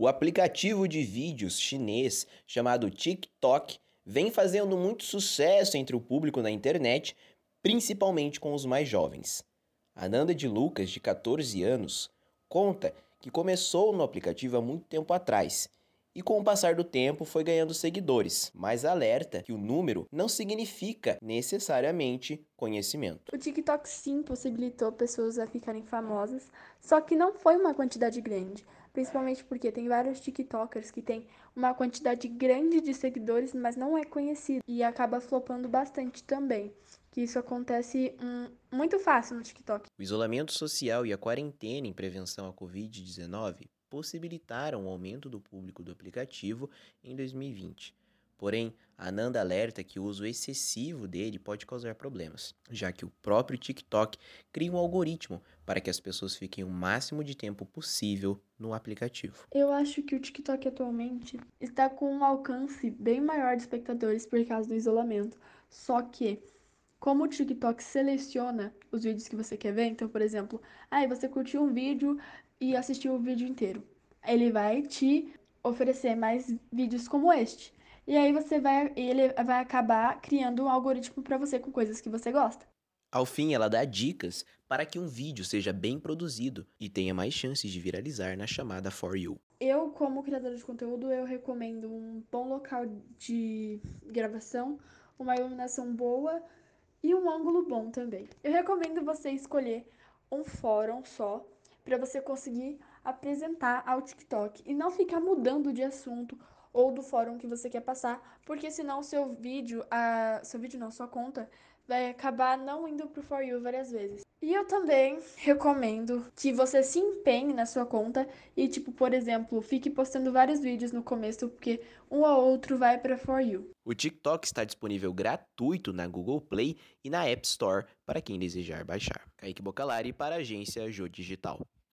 O aplicativo de vídeos chinês chamado TikTok vem fazendo muito sucesso entre o público na internet, principalmente com os mais jovens. A Nanda de Lucas, de 14 anos, conta que começou no aplicativo há muito tempo atrás e com o passar do tempo foi ganhando seguidores, mas alerta que o número não significa necessariamente conhecimento. O TikTok sim possibilitou pessoas a ficarem famosas, só que não foi uma quantidade grande, principalmente porque tem vários TikTokers que têm uma quantidade grande de seguidores, mas não é conhecido e acaba flopando bastante também. Que isso acontece hum, muito fácil no TikTok. O isolamento social e a quarentena em prevenção à Covid-19 possibilitaram o aumento do público do aplicativo em 2020. Porém, a Nanda alerta que o uso excessivo dele pode causar problemas, já que o próprio TikTok cria um algoritmo para que as pessoas fiquem o máximo de tempo possível no aplicativo. Eu acho que o TikTok atualmente está com um alcance bem maior de espectadores por causa do isolamento. Só que, como o TikTok seleciona os vídeos que você quer ver, então, por exemplo, aí você curtiu um vídeo e assistiu o vídeo inteiro. Ele vai te oferecer mais vídeos como este. E aí você vai, ele vai acabar criando um algoritmo para você com coisas que você gosta. Ao fim, ela dá dicas para que um vídeo seja bem produzido e tenha mais chances de viralizar na chamada For You. Eu, como criadora de conteúdo, eu recomendo um bom local de gravação, uma iluminação boa e um ângulo bom também. Eu recomendo você escolher um fórum só para você conseguir apresentar ao TikTok e não ficar mudando de assunto ou do fórum que você quer passar, porque senão seu vídeo, a seu vídeo não, sua conta vai acabar não indo pro For You várias vezes. E eu também recomendo que você se empenhe na sua conta e, tipo, por exemplo, fique postando vários vídeos no começo, porque um ou outro vai para For You. O TikTok está disponível gratuito na Google Play e na App Store para quem desejar baixar. Kaique Bocalari para a agência Jô Digital.